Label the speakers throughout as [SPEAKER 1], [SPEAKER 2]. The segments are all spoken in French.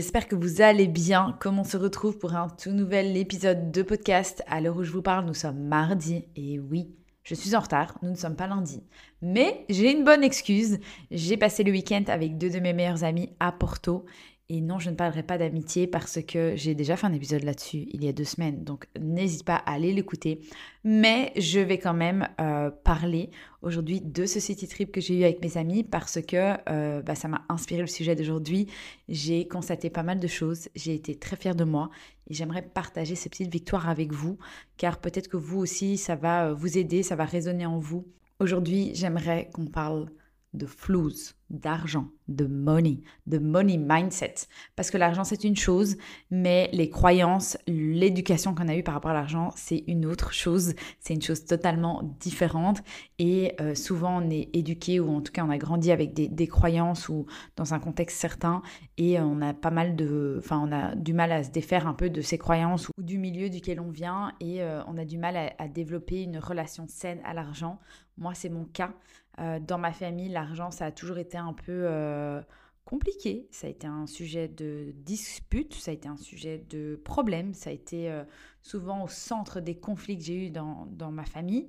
[SPEAKER 1] j'espère que vous allez bien. Comme on se retrouve pour un tout nouvel épisode de podcast. À l'heure où je vous parle, nous sommes mardi. Et oui, je suis en retard, nous ne sommes pas lundi. Mais j'ai une bonne excuse. J'ai passé le week-end avec deux de mes meilleurs amis à Porto et non, je ne parlerai pas d'amitié parce que j'ai déjà fait un épisode là-dessus il y a deux semaines, donc n'hésite pas à aller l'écouter. Mais je vais quand même euh, parler aujourd'hui de ce city trip que j'ai eu avec mes amis parce que euh, bah, ça m'a inspiré le sujet d'aujourd'hui. J'ai constaté pas mal de choses, j'ai été très fière de moi et j'aimerais partager ces petites victoires avec vous car peut-être que vous aussi ça va euh, vous aider, ça va résonner en vous. Aujourd'hui, j'aimerais qu'on parle de flows, d'argent, de money, de money mindset. Parce que l'argent, c'est une chose, mais les croyances, l'éducation qu'on a eue par rapport à l'argent, c'est une autre chose. C'est une chose totalement différente. Et euh, souvent, on est éduqué, ou en tout cas, on a grandi avec des, croyances ou dans un contexte certain. Et on a pas mal de. Enfin, on a du mal à se défaire un peu de ces croyances ou du milieu duquel on vient. Et euh, on a du mal à développer une relation saine à l'argent. Moi, c'est mon cas. Euh, dans ma famille, l'argent, ça a toujours été un peu euh, compliqué. Ça a été un sujet de dispute, ça a été un sujet de problème, ça a été euh, souvent au centre des conflits que j'ai eus dans, dans, ma famille.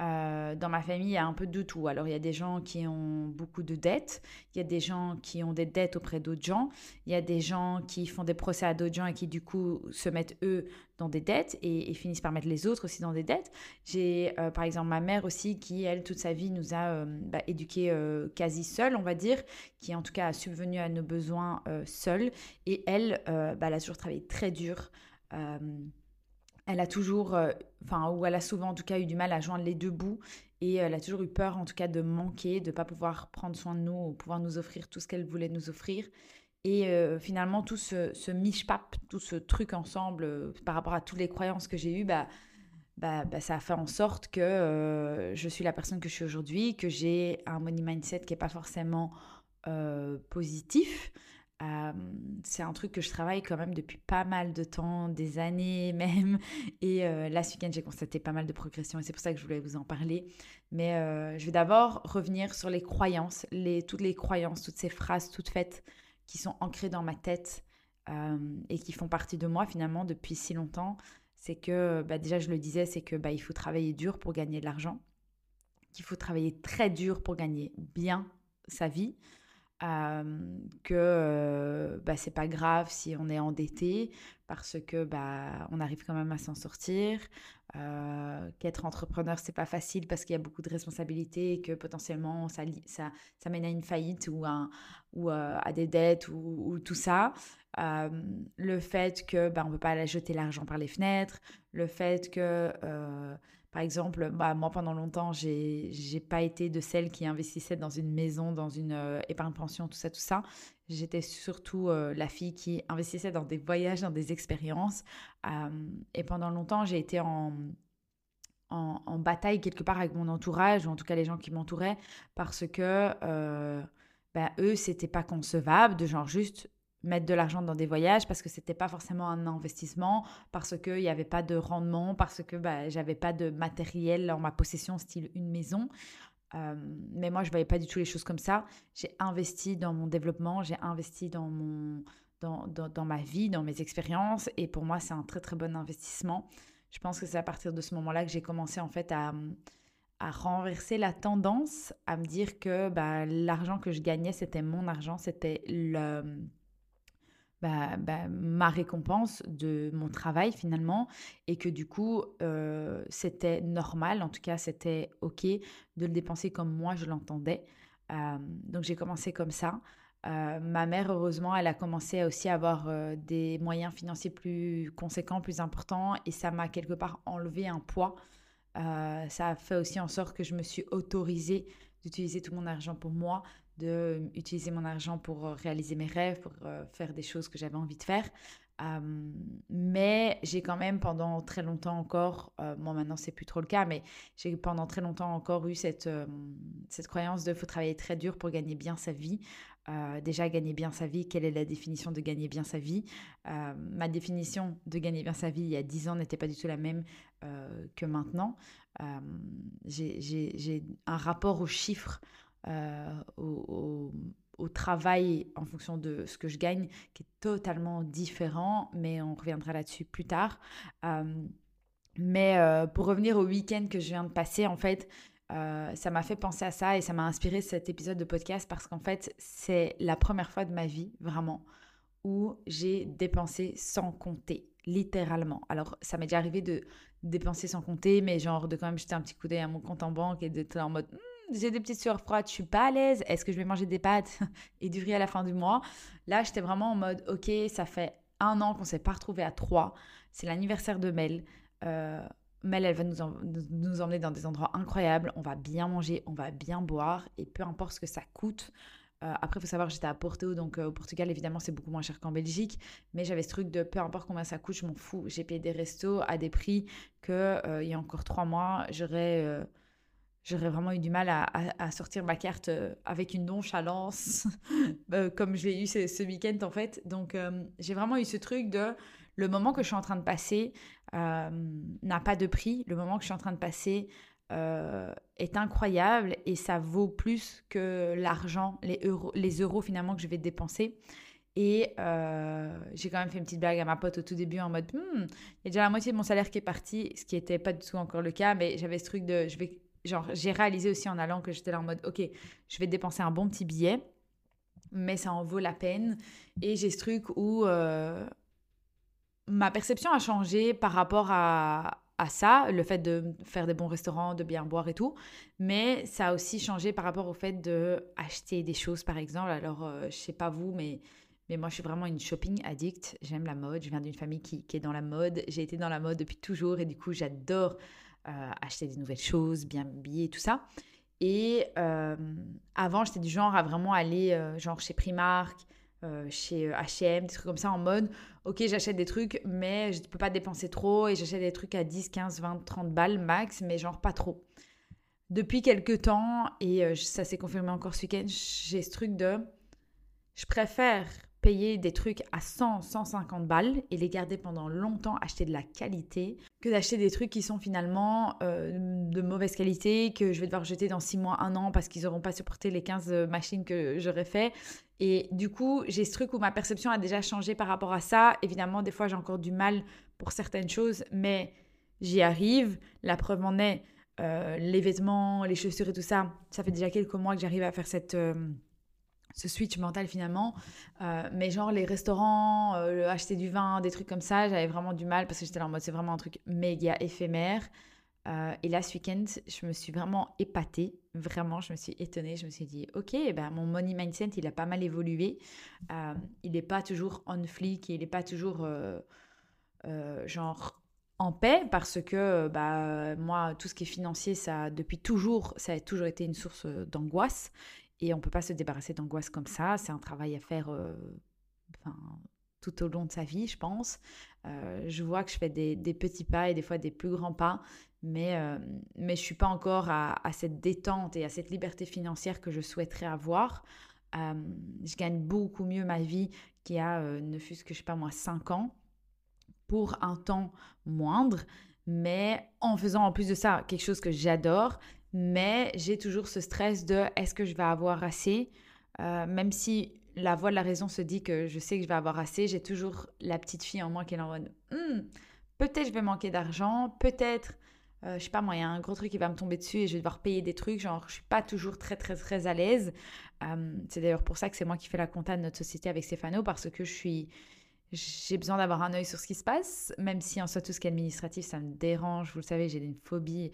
[SPEAKER 1] Euh, dans ma famille, il y a un peu de tout. Alors, il y a des gens qui ont beaucoup de dettes, il y a des gens qui ont des dettes auprès d'autres gens, il y a des gens qui font des procès à d'autres gens et qui, du coup, se mettent eux dans des dettes et, finissent par mettre les autres aussi dans des dettes. J'ai, euh, par exemple, ma mère aussi qui, elle, toute sa vie, nous a euh, bah, éduqués quasi seuls, on va dire, qui, en tout cas, a subvenu à nos besoins seuls. Et elle, bah, elle a toujours travaillé très dur elle a toujours, euh, enfin, ou elle a souvent en tout cas eu du mal à joindre les deux bouts et elle a toujours eu peur en tout cas de manquer, de ne pas pouvoir prendre soin de nous, ou pouvoir nous offrir tout ce qu'elle voulait nous offrir. Et euh, finalement, tout ce, ce miche-pap, tout ce truc ensemble euh, par rapport à toutes les croyances que j'ai eues, bah, bah, bah, ça a fait en sorte que je suis la personne que je suis aujourd'hui, que j'ai un money mindset qui n'est pas forcément positif c'est un truc que je travaille quand même depuis pas mal de temps, des années même. Et euh, là, ce week-end, j'ai constaté pas mal de progression et c'est pour ça que je voulais vous en parler. Mais euh, je vais d'abord revenir sur les croyances, toutes les croyances, toutes ces phrases toutes faites qui sont ancrées dans ma tête et qui font partie de moi finalement depuis si longtemps. C'est que, bah, déjà, je le disais, c'est que bah, il faut travailler dur pour gagner de l'argent, qu'il faut travailler très dur pour gagner bien sa vie que euh, bah, c'est pas grave si on est endetté parce que bah, on arrive quand même à s'en sortir. Euh, qu'être entrepreneur c'est pas facile parce qu'il y a beaucoup de responsabilités et que potentiellement ça, ça, mène à une faillite ou, un, ou à des dettes ou, tout ça. le fait que bah, on peut pas jeter l'argent par les fenêtres, le fait que par exemple, bah, moi, pendant longtemps, j'ai n'ai pas été de celle qui investissait dans une maison, dans une euh, épargne pension, tout ça, tout ça. J'étais surtout euh, la fille qui investissait dans des voyages, dans des expériences. et pendant longtemps, j'ai été en, bataille quelque part avec mon entourage, ou en tout cas les gens qui m'entouraient, parce que euh, bah, eux, c'était pas concevable de genre juste mettre de l'argent dans des voyages parce que c'était pas forcément un investissement, parce qu'il n'y avait pas de rendement, parce que bah, j'avais pas de matériel en ma possession, style une maison. Euh, mais moi, je voyais pas du tout les choses comme ça. J'ai investi dans mon développement, j'ai investi dans, mon, dans, dans, ma vie, dans mes expériences. Et pour moi, c'est un très, très bon investissement. Je pense que c'est à partir de ce moment-là que j'ai commencé en fait à, à renverser la tendance, à me dire que bah, l'argent que je gagnais, c'était mon argent, c'était le bah, bah, ma récompense de mon travail finalement et que du coup euh, c'était normal, en tout cas c'était ok de le dépenser comme moi je l'entendais. Donc j'ai commencé comme ça. Ma mère, heureusement, elle a commencé aussi à avoir des moyens financiers plus conséquents, plus importants, et ça m'a quelque part enlevé un poids. ça a fait aussi en sorte que je me suis autorisée d'utiliser tout mon argent pour moi, d'utiliser mon argent pour euh, réaliser mes rêves, pour euh, faire des choses que j'avais envie de faire. mais j'ai quand même pendant très longtemps encore, euh, moi maintenant c'est plus trop le cas, mais j'ai pendant très longtemps encore eu cette, cette croyance de faut travailler très dur pour gagner bien sa vie. déjà gagner bien sa vie, quelle est la définition de gagner bien sa vie? Ma définition de gagner bien sa vie il y a 10 ans n'était pas du tout la même que maintenant. j'ai un rapport aux chiffres euh, au, travail en fonction de ce que je gagne, qui est totalement différent, mais on reviendra là-dessus plus tard. mais pour revenir au week-end que je viens de passer, en fait, ça m'a fait penser à ça et ça m'a inspiré cet épisode de podcast parce qu'en fait, c'est la première fois de ma vie, vraiment, où j'ai dépensé sans compter, littéralement. Alors, ça m'est déjà arrivé de dépenser sans compter, mais genre de quand même jeter un petit coup d'œil à mon compte en banque et d'être en mode j'ai des petites sueurs froides, je suis pas à l'aise, est-ce que je vais manger des pâtes et du riz à la fin du mois? Là, j'étais vraiment en mode ok, ça fait un an qu'on s'est pas retrouvé à trois, c'est l'anniversaire de Mel. Euh, Mel, elle va nous, nous emmener dans des endroits incroyables, on va bien manger, on va bien boire, et peu importe ce que ça coûte, euh, après, il faut savoir j'étais à Porto, donc euh, au Portugal, évidemment, c'est beaucoup moins cher qu'en Belgique. Mais j'avais ce truc de peu importe combien ça coûte, je m'en fous. J'ai payé des restos à des prix que il y a encore trois mois, j'aurais j'aurais vraiment eu du mal à, sortir ma carte avec une nonchalance, comme je l'ai eu ce, week-end en fait. Donc, j'ai vraiment eu ce truc de le moment que je suis en train de passer n'a pas de prix. Le moment que je suis en train de passer euh, est incroyable et ça vaut plus que l'argent, les euros, les euros finalement que je vais dépenser. Et euh, j'ai quand même fait une petite blague à ma pote au tout début en mode hmm, il y a déjà la moitié de mon salaire qui est parti, ce qui n'était pas du tout encore le cas, mais j'avais ce truc de je vais genre j'ai réalisé aussi en allant que j'étais là en mode ok je vais dépenser un bon petit billet, mais ça en vaut la peine. Et j'ai ce truc où euh, ma perception a changé par rapport à, à ça, le fait de faire des bons restaurants, de bien boire et tout. Mais ça a aussi changé par rapport au fait de acheter des choses, par exemple. Alors, euh, je sais pas vous, mais, mais moi, je suis vraiment une shopping addict. J'aime la mode. Je viens d'une famille qui, est dans la mode. J'ai été dans la mode depuis toujours et du coup, j'adore acheter des nouvelles choses, bien m'habiller, tout ça. Et euh, avant, j'étais du genre à vraiment aller genre chez Primark, euh, chez H&M, des trucs comme ça en mode ok j'achète des trucs mais je ne peux pas dépenser trop et j'achète des trucs à 10, 15, 20, 30 balles max mais genre pas trop. Depuis quelques temps et euh, ça s'est confirmé encore ce week-end, j'ai ce truc de je préfère payer des trucs à 100, 150 balles et les garder pendant longtemps, acheter de la qualité, que d'acheter des trucs qui sont finalement euh, de mauvaise qualité, que je vais devoir jeter dans 6 mois, 1 an parce qu'ils n'auront pas supporté les 15 machines que j'aurais fait. Et du coup, j'ai ce truc où ma perception a déjà changé par rapport à ça. Évidemment, des fois, j'ai encore du mal pour certaines choses, mais j'y arrive. La preuve en est, euh, les vêtements, les chaussures et tout ça, ça fait déjà quelques mois que j'arrive à faire cette... Euh, ce switch mental finalement. Euh, mais genre les restaurants, euh, acheter du vin, des trucs comme ça, j'avais vraiment du mal parce que j'étais là en mode c'est vraiment un truc méga éphémère. Euh, et là ce week-end, je me suis vraiment épatée, vraiment, je me suis étonnée, je me suis dit ok, ben, mon money mindset il a pas mal évolué, il n'est pas toujours on fleek, il n'est pas toujours genre en paix parce que bah moi tout ce qui est financier ça depuis toujours ça a toujours été une source d'angoisse et on ne peut pas se débarrasser d'angoisse comme ça. C'est un travail à faire euh, tout au long de sa vie, je pense. Euh, je vois que je fais des, petits pas et des fois des plus grands pas, mais, euh, mais je ne suis pas encore à, cette détente et à cette liberté financière que je souhaiterais avoir. je gagne beaucoup mieux ma vie qu'il y a, ne fût-ce que, je sais pas moi, 5 ans, pour un temps moindre, mais en faisant en plus de ça quelque chose que j'adore mais j'ai toujours ce stress de est-ce que je vais avoir assez? Euh, Même si la voix de la raison se dit que je sais que je vais avoir assez, j'ai toujours la petite fille en moi qui est en mode hmm, peut-être je vais manquer d'argent, peut-être, euh, je sais pas moi, il y a un gros truc qui va me tomber dessus et je vais devoir payer des trucs, genre je suis pas toujours très très très à l'aise. Euh, c'est d'ailleurs pour ça que c'est moi qui fais la compta de notre société avec Stéphano parce que je suis j'ai besoin d'avoir un œil sur ce qui se passe, même si en soi tout ce qui est administratif, ça me dérange. Vous le savez, j'ai une phobie.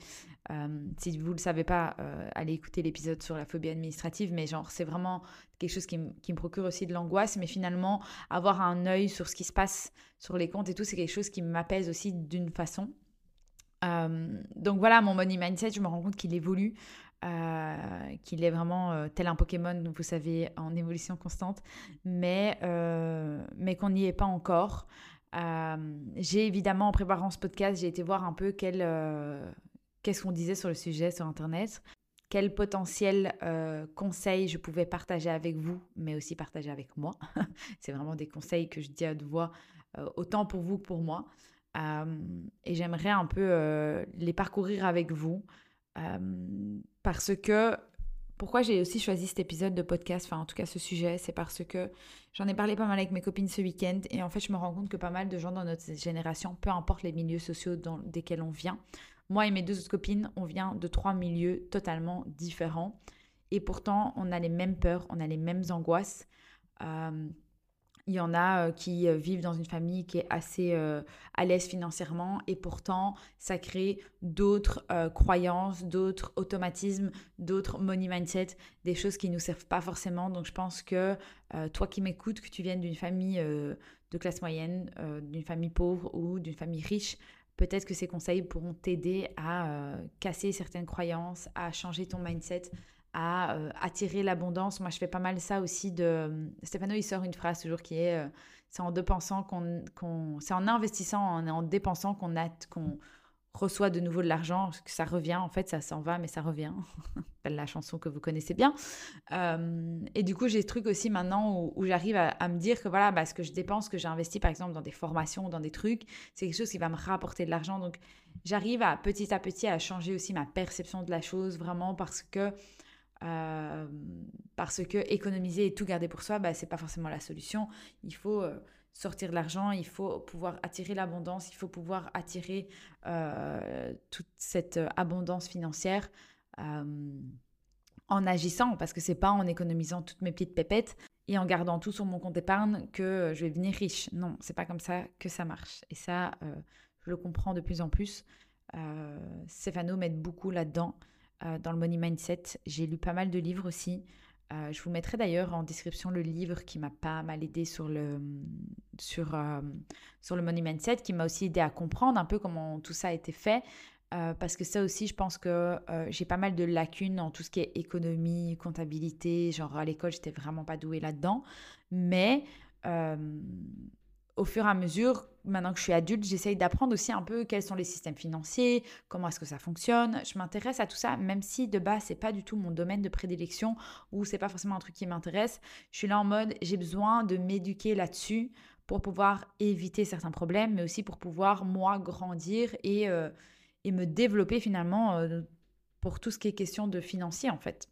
[SPEAKER 1] Euh, si vous ne le savez pas, euh, allez écouter l'épisode sur la phobie administrative, mais genre c'est vraiment quelque chose qui, qui me procure aussi de l'angoisse. Mais finalement, avoir un œil sur ce qui se passe sur les comptes et tout, c'est quelque chose qui m'apaise aussi d'une façon. Euh, donc voilà, mon money mindset, je me rends compte qu'il évolue. Euh, qu'il est vraiment euh, tel un Pokémon, vous savez, en évolution constante, mais, euh, mais qu'on n'y est pas encore. j'ai évidemment, en préparant ce podcast, j'ai été voir un peu quel, qu'est-ce qu'on disait sur le sujet sur Internet, quel potentiel conseils je pouvais partager avec vous, mais aussi partager avec moi. C'est vraiment des conseils que je dis à deux voix, autant pour vous que pour moi. et j'aimerais un peu les parcourir avec vous. Euh, parce que Pourquoi j'ai aussi choisi cet épisode de podcast, enfin en tout cas ce sujet, c'est parce que j'en ai parlé pas mal avec mes copines ce week-end et en fait je me rends compte que pas mal de gens dans notre génération, peu importe les milieux sociaux dans, desquels on vient, moi et mes deux autres copines, on vient de trois milieux totalement différents et pourtant on a les mêmes peurs, on a les mêmes angoisses. Euh, il y en a euh, qui euh, vivent dans une famille qui est assez euh, à l'aise financièrement et pourtant ça crée d'autres croyances, d'autres automatismes, d'autres money mindset, des choses qui ne nous servent pas forcément. Donc je pense que toi qui m'écoutes, que tu viennes d'une famille de classe moyenne, d'une famille pauvre ou d'une famille riche, peut-être que ces conseils pourront t'aider à casser certaines croyances, à changer ton mindset, à euh, attirer l'abondance. Moi, je fais pas mal ça aussi de... Stéphano, il sort une phrase toujours qui est euh, c'est en dépensant qu'on... c'est en investissant, en, en dépensant qu'on a... qu'on reçoit de nouveau de l'argent, que ça revient, en fait, ça s'en va, mais ça revient. la chanson que vous connaissez bien. Euh, et du coup, j'ai ce truc aussi maintenant où, j'arrive à, me dire que voilà, bah, ce que je dépense, que j'ai investi par exemple dans des formations, dans des trucs, c'est quelque chose qui va me rapporter de l'argent. Donc, j'arrive à petit à petit à changer aussi ma perception de la chose, vraiment parce que euh, parce que économiser et tout garder pour soi, bah, c'est pas forcément la solution. Il faut euh, sortir de l'argent, il faut pouvoir attirer l'abondance, il faut pouvoir attirer euh, toute cette abondance financière en agissant, parce que c'est pas en économisant toutes mes petites pépettes et en gardant tout sur mon compte épargne que je vais devenir riche. Non, c'est pas comme ça que ça marche. Et ça, je le comprends de plus en plus. Stéphano m'aide beaucoup là-dedans. Euh, dans le money mindset. J'ai lu pas mal de livres aussi. Euh, je vous mettrai d'ailleurs en description le livre qui m'a pas mal aidé sur le, sur, euh, sur le money mindset, qui m'a aussi aidé à comprendre un peu comment tout ça a été fait. parce que ça aussi, je pense que j'ai pas mal de lacunes en tout ce qui est économie, comptabilité. Genre à l'école, j'étais vraiment pas douée là-dedans. Mais au fur et à mesure, maintenant que je suis adulte, j'essaye d'apprendre aussi un peu quels sont les systèmes financiers, comment est-ce que ça fonctionne. Je m'intéresse à tout ça, même si de base, c'est pas du tout mon domaine de prédilection ou c'est pas forcément un truc qui m'intéresse. Je suis là en mode, j'ai besoin de m'éduquer là-dessus pour pouvoir éviter certains problèmes, mais aussi pour pouvoir, moi, grandir et, euh, et me développer finalement euh, pour tout ce qui est question de financier, en fait.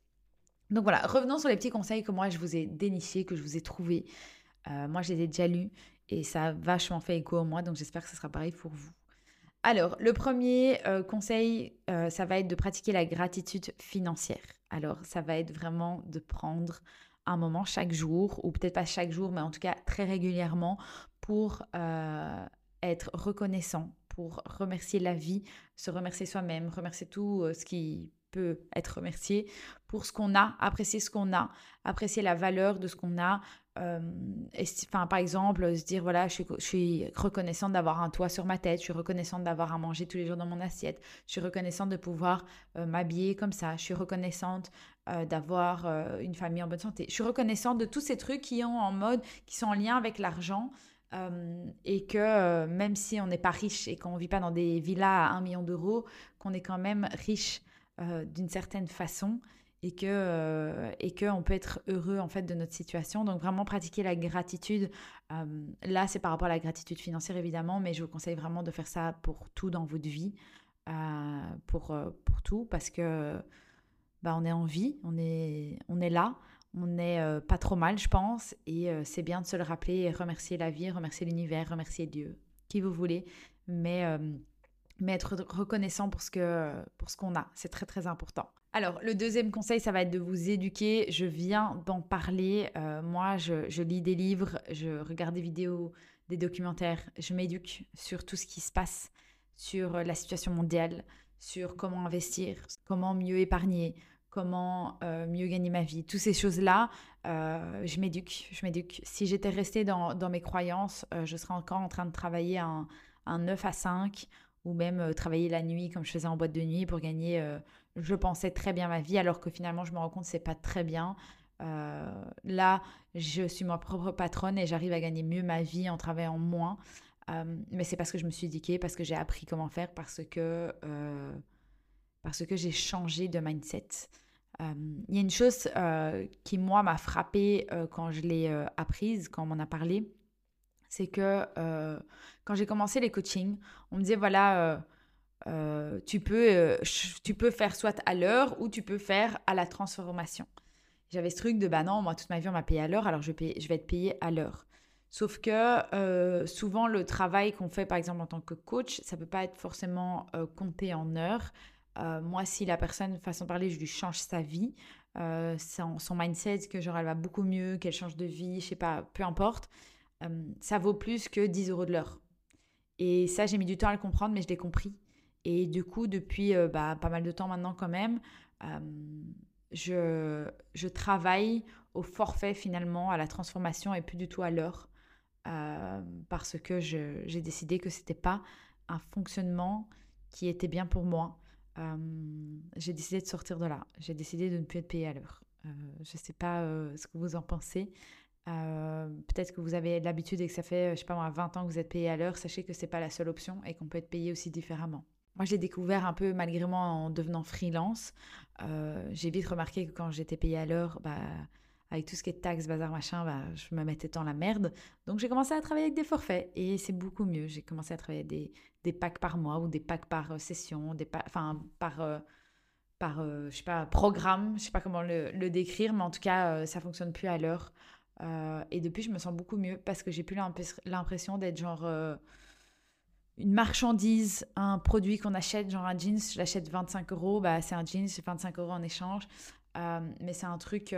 [SPEAKER 1] Donc voilà, revenons sur les petits conseils que moi, je vous ai dénichés, que je vous ai trouvés. Euh, moi, je les ai déjà lus et ça a vachement fait écho en moi, donc j'espère que ce sera pareil pour vous. Alors, le premier euh, conseil, euh, ça va être de pratiquer la gratitude financière. Alors, ça va être vraiment de prendre un moment chaque jour, ou peut-être pas chaque jour, mais en tout cas très régulièrement, pour être reconnaissant, pour remercier la vie, se remercier soi-même, remercier tout ce qui peut être remercié pour ce qu'on a, apprécier ce qu'on a, apprécier la valeur de ce qu'on a. Euh, enfin, par exemple, se dire voilà, je suis, reconnaissante d'avoir un toit sur ma tête, je suis reconnaissante d'avoir à manger tous les jours dans mon assiette, je suis reconnaissante de pouvoir euh, m'habiller comme ça, je suis reconnaissante euh, d'avoir une famille en bonne santé, je suis reconnaissante de tous ces trucs qui en mode, qui sont en lien avec l'argent. et que même si on n'est pas riche et qu'on ne vit pas dans des villas à 1 million d'euros, qu'on est quand même riche d'une certaine façon et que euh, et que on peut être heureux en fait de notre situation. Donc vraiment pratiquer la gratitude. Euh, là, c'est par rapport à la gratitude financière évidemment, mais je vous conseille vraiment de faire ça pour tout dans votre vie, pour pour tout parce que bah, on est en vie, on est on est là. On n'est pas trop mal, je pense, et c'est bien de se le rappeler et remercier la vie, remercier l'univers, remercier Dieu, qui vous voulez. Mais mais être reconnaissant pour ce qu'on a, c'est très très important. Alors le deuxième conseil, ça va être de vous éduquer. Je viens d'en parler. Euh, moi, je, lis des livres, je regarde des vidéos, des documentaires. Je m'éduque sur tout ce qui se passe, sur la situation mondiale, sur comment investir, comment mieux épargner, comment euh, mieux gagner ma vie. Toutes ces choses-là, euh, je m'éduque, je m'éduque. Si j'étais restée dans, mes croyances, je serais encore en train de travailler un, un 9 à 5 ou même travailler la nuit comme je faisais en boîte de nuit pour gagner, je pensais très bien ma vie, alors que finalement je me rends compte c'est pas très bien. Euh, là, je suis ma propre patronne et j'arrive à gagner mieux ma vie en travaillant moins. mais c'est parce que je me suis éduquée, parce que j'ai appris comment faire, parce que, parce que j'ai changé de mindset. Il y a une chose qui, moi, m'a frappée quand je l'ai apprise, quand on m'en a parlé c'est que euh, quand j'ai commencé les coachings, on me disait voilà, euh, tu, peux, tu peux faire soit à l'heure ou tu peux faire à la transformation. J'avais ce truc de bah non, moi toute ma vie on m'a payé à l'heure, alors je, vais être payé à l'heure. Sauf que souvent le travail qu'on fait par exemple en tant que coach, ça peut pas être forcément compté en heures. moi, si la personne, façon de parler, je lui change sa vie, son, son, mindset, que genre elle va beaucoup mieux, qu'elle change de vie, je sais pas, peu importe, ça vaut plus que 10 euros de l'heure. Et ça, j'ai mis du temps à le comprendre, mais je l'ai compris. Et du coup, depuis bah, pas mal de temps maintenant quand même, je, je, travaille au forfait finalement, à la transformation et plus du tout à l'heure. parce que j'ai décidé que c'était pas un fonctionnement qui était bien pour moi. j'ai décidé de sortir de là. J'ai décidé de ne plus être payée à l'heure. je ne sais pas ce que vous en pensez. Euh, peut-être que vous avez l'habitude et que ça fait, je sais pas moi, 20 ans que vous êtes payé à l'heure. Sachez que c'est pas la seule option et qu'on peut être payé aussi différemment. Moi, j'ai découvert un peu, malgré moi, en devenant freelance. Euh, j'ai vite remarqué que quand j'étais payé à l'heure, bah, avec tout ce qui est taxes, bazar, machin, bah, je me mettais dans la merde. Donc, j'ai commencé à travailler avec des forfaits et c'est beaucoup mieux. J'ai commencé à travailler des, des packs par mois ou des packs par euh, session, des enfin, par par, je sais pas, programme, je sais pas comment le, le décrire, mais en tout cas, ça fonctionne plus à l'heure. Euh, et depuis, je me sens beaucoup mieux parce que j'ai plus l'impression d'être genre euh, une marchandise, un produit qu'on achète, genre un jeans, je l'achète 25 euros, bah, c'est un jeans, c'est 25 euros en échange. Euh, mais c'est un truc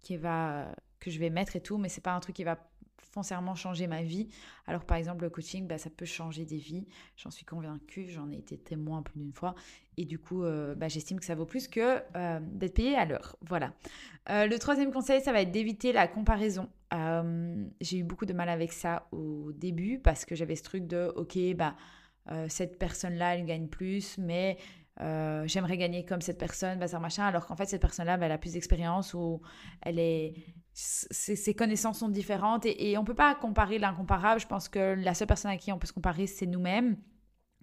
[SPEAKER 1] qui va, que je vais mettre et tout, mais c'est pas un truc qui va foncièrement changer ma vie. Alors par exemple le coaching, bah, ça peut changer des vies, j'en suis convaincue, j'en ai été témoin plus d'une fois. Et du coup, euh, bah, j'estime que ça vaut plus que euh, d'être payé à l'heure. Voilà. Euh, le troisième conseil, ça va être d'éviter la comparaison. J'ai eu beaucoup de mal avec ça au début parce que j'avais ce truc de, ok, bah, cette personne-là, elle gagne plus, mais j'aimerais gagner comme cette personne, ça machin, alors qu'en fait, cette personne-là, bah, elle a plus d'expérience ou elle est, ses, connaissances sont différentes et, on ne peut pas comparer l'incomparable. Je pense que la seule personne à qui on peut se comparer, c'est nous-mêmes.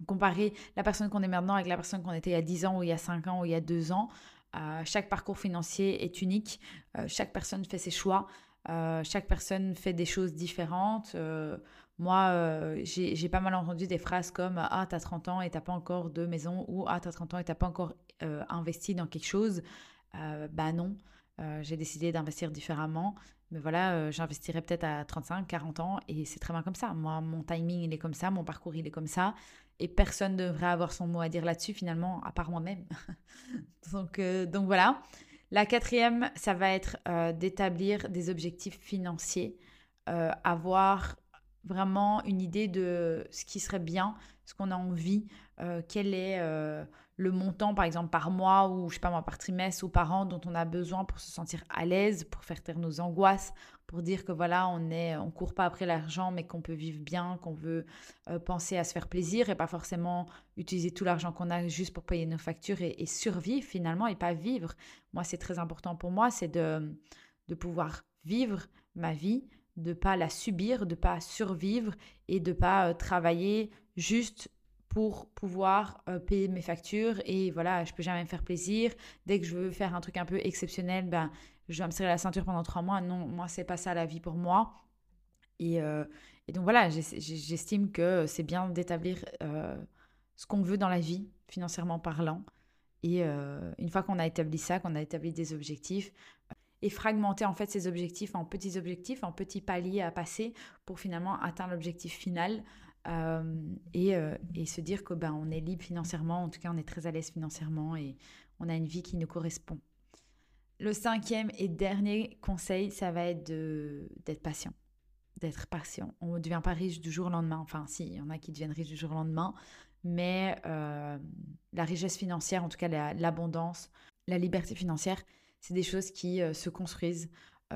[SPEAKER 1] Comparer la personne qu'on est maintenant avec la personne qu'on était il y a 10 ans ou il y a 5 ans ou il y a 2 ans. Euh, chaque parcours financier est unique. Euh, chaque personne fait ses choix. Euh, chaque personne fait des choses différentes. moi, j'ai pas mal entendu des phrases comme Ah, t'as 30 ans et t'as pas encore de maison ou Ah, t'as 30 ans et t'as pas encore investi dans quelque chose. bah non. Euh, j'ai décidé d'investir différemment. Mais voilà, euh, j'investirai peut-être à 35, 40 ans et c'est très bien comme ça. Moi, mon timing, il est comme ça, mon parcours, il est comme ça. Et personne ne devrait avoir son mot à dire là-dessus, finalement, à part moi-même. donc, euh, donc voilà. La quatrième, ça va être d'établir des objectifs financiers, avoir vraiment une idée de ce qui serait bien, ce qu'on a envie, quel est le montant, par exemple, par mois ou, je sais pas moi, par trimestre ou par an dont on a besoin pour se sentir à l'aise, pour faire taire nos angoisses, pour dire que voilà, on est, on court pas après l'argent, mais qu'on peut vivre bien, qu'on veut euh, penser à se faire plaisir et pas forcément utiliser tout l'argent qu'on a juste pour payer nos factures et, survivre finalement et pas vivre. Moi, c'est très important pour moi, c'est de, de pouvoir vivre ma vie, de pas la subir, de pas survivre et de pas euh, travailler juste pour pouvoir euh, payer mes factures et voilà, je peux jamais me faire plaisir. Dès que je veux faire un truc un peu exceptionnel, ben, je dois me serrer la ceinture pendant trois mois. Non, moi, c'est pas ça la vie pour moi. Et, euh, donc voilà, j'estime que c'est bien d'établir euh, ce qu'on veut dans la vie, financièrement parlant. Et une fois qu'on a établi ça, qu'on a établi des objectifs, et fragmenter en fait ces objectifs en petits objectifs, en petits paliers à passer pour finalement atteindre l'objectif final euh, et, euh, et, se dire que ben, on est libre financièrement, en tout cas on est très à l'aise financièrement et on a une vie qui nous correspond. Le cinquième et dernier conseil, ça va être d'être patient. D'être patient. On ne devient pas riche du jour au lendemain. Enfin, si, il y en a qui deviennent riches du jour au lendemain. Mais euh, la richesse financière, en tout cas l'abondance, la, liberté financière, c'est des choses qui se construisent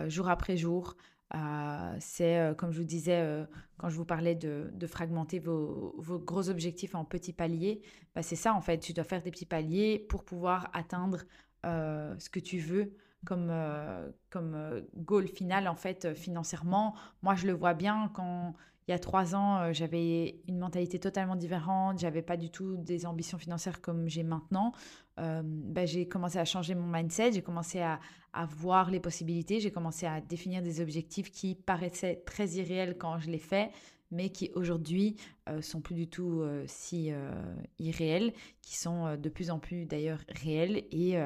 [SPEAKER 1] jour après jour. Euh, c'est, euh, comme je vous disais, euh, quand je vous parlais de, fragmenter vos, gros objectifs en petits paliers, bah c'est ça en fait. Tu dois faire des petits paliers pour pouvoir atteindre ce que tu veux comme, comme goal final en fait financièrement. Moi, je le vois bien quand il y a trois ans, euh, j'avais une mentalité totalement différente, j'avais pas du tout des ambitions financières comme j'ai maintenant. Euh, bah, j'ai commencé à changer mon mindset, j'ai commencé à, voir les possibilités, j'ai commencé à définir des objectifs qui paraissaient très irréels quand je les fais, mais qui aujourd'hui sont plus du tout si irréels, qui sont de plus en plus d'ailleurs réels. Et,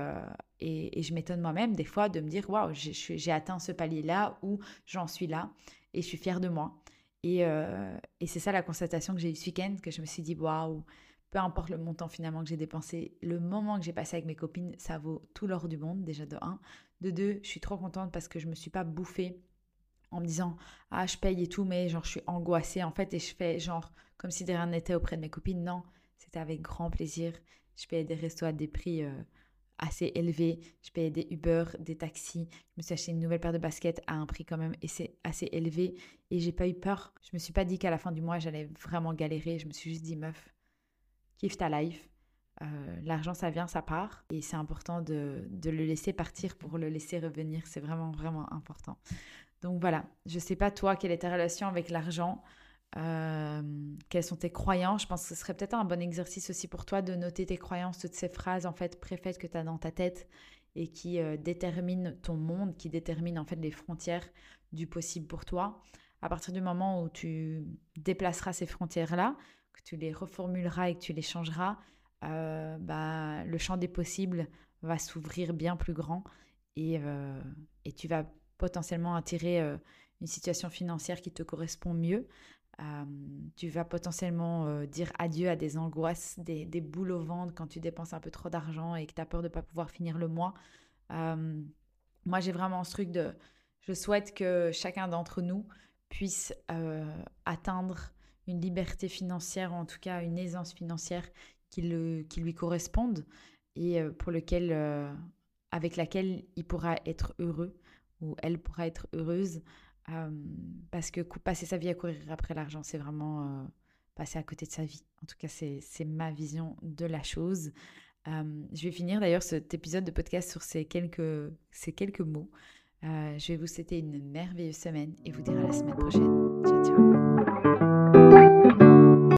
[SPEAKER 1] je m'étonne moi-même des fois de me dire, waouh, j'ai atteint ce palier-là ou j'en suis là et je suis fière de moi. Et, et c'est ça la constatation que j'ai eu ce week-end, que je me suis dit, waouh, peu importe le montant finalement que j'ai dépensé, le moment que j'ai passé avec mes copines, ça vaut tout l'or du monde, déjà de 1. De 2, je suis trop contente parce que je me suis pas bouffée en me disant ah je paye et tout mais genre je suis angoissée en fait et je fais genre comme si de rien n'était auprès de mes copines non c'était avec grand plaisir. Je payais des restos à des prix euh, assez élevés. Je payais des Uber des taxis. Je me suis acheté une nouvelle paire de baskets à un prix quand même assez élevé. Et j'ai pas eu peur. Je me suis pas dit qu'à la fin du mois j'allais vraiment galérer. Je me suis juste dit meuf kiffe ta life. Euh, l'argent, ça vient, ça part. Et c'est important de, le laisser partir pour le laisser revenir. C'est vraiment, vraiment important. Donc voilà, je ne sais pas toi, quelle est ta relation avec l'argent. Euh, quelles sont tes croyances? Je pense que ce serait peut-être un bon exercice aussi pour toi de noter tes croyances, toutes ces phrases en fait préfaites que tu as dans ta tête et qui euh, déterminent ton monde, qui déterminent en fait les frontières du possible pour toi. À partir du moment où tu déplaceras ces frontières-là, que tu les reformuleras et que tu les changeras, euh, bah, le champ des possibles va s'ouvrir bien plus grand et, euh, et, tu vas potentiellement attirer euh, une situation financière qui te correspond mieux. tu vas potentiellement dire adieu à des angoisses, des, des, boules au ventre quand tu dépenses un peu trop d'argent et que tu as peur de ne pas pouvoir finir le mois. moi, j'ai vraiment ce truc de... Je souhaite que chacun d'entre nous puisse atteindre une liberté financière, ou en tout cas une aisance financière qui, le, qui lui corresponde et euh, pour lequel, euh, avec laquelle il pourra être heureux ou elle pourra être heureuse. Euh, parce que passer sa vie à courir après l'argent, c'est vraiment passer à côté de sa vie. En tout cas, c'est ma vision de la chose. je vais finir d'ailleurs cet épisode de podcast sur ces quelques, ces quelques mots. je vais vous souhaiter une merveilleuse semaine et vous dire à la semaine prochaine.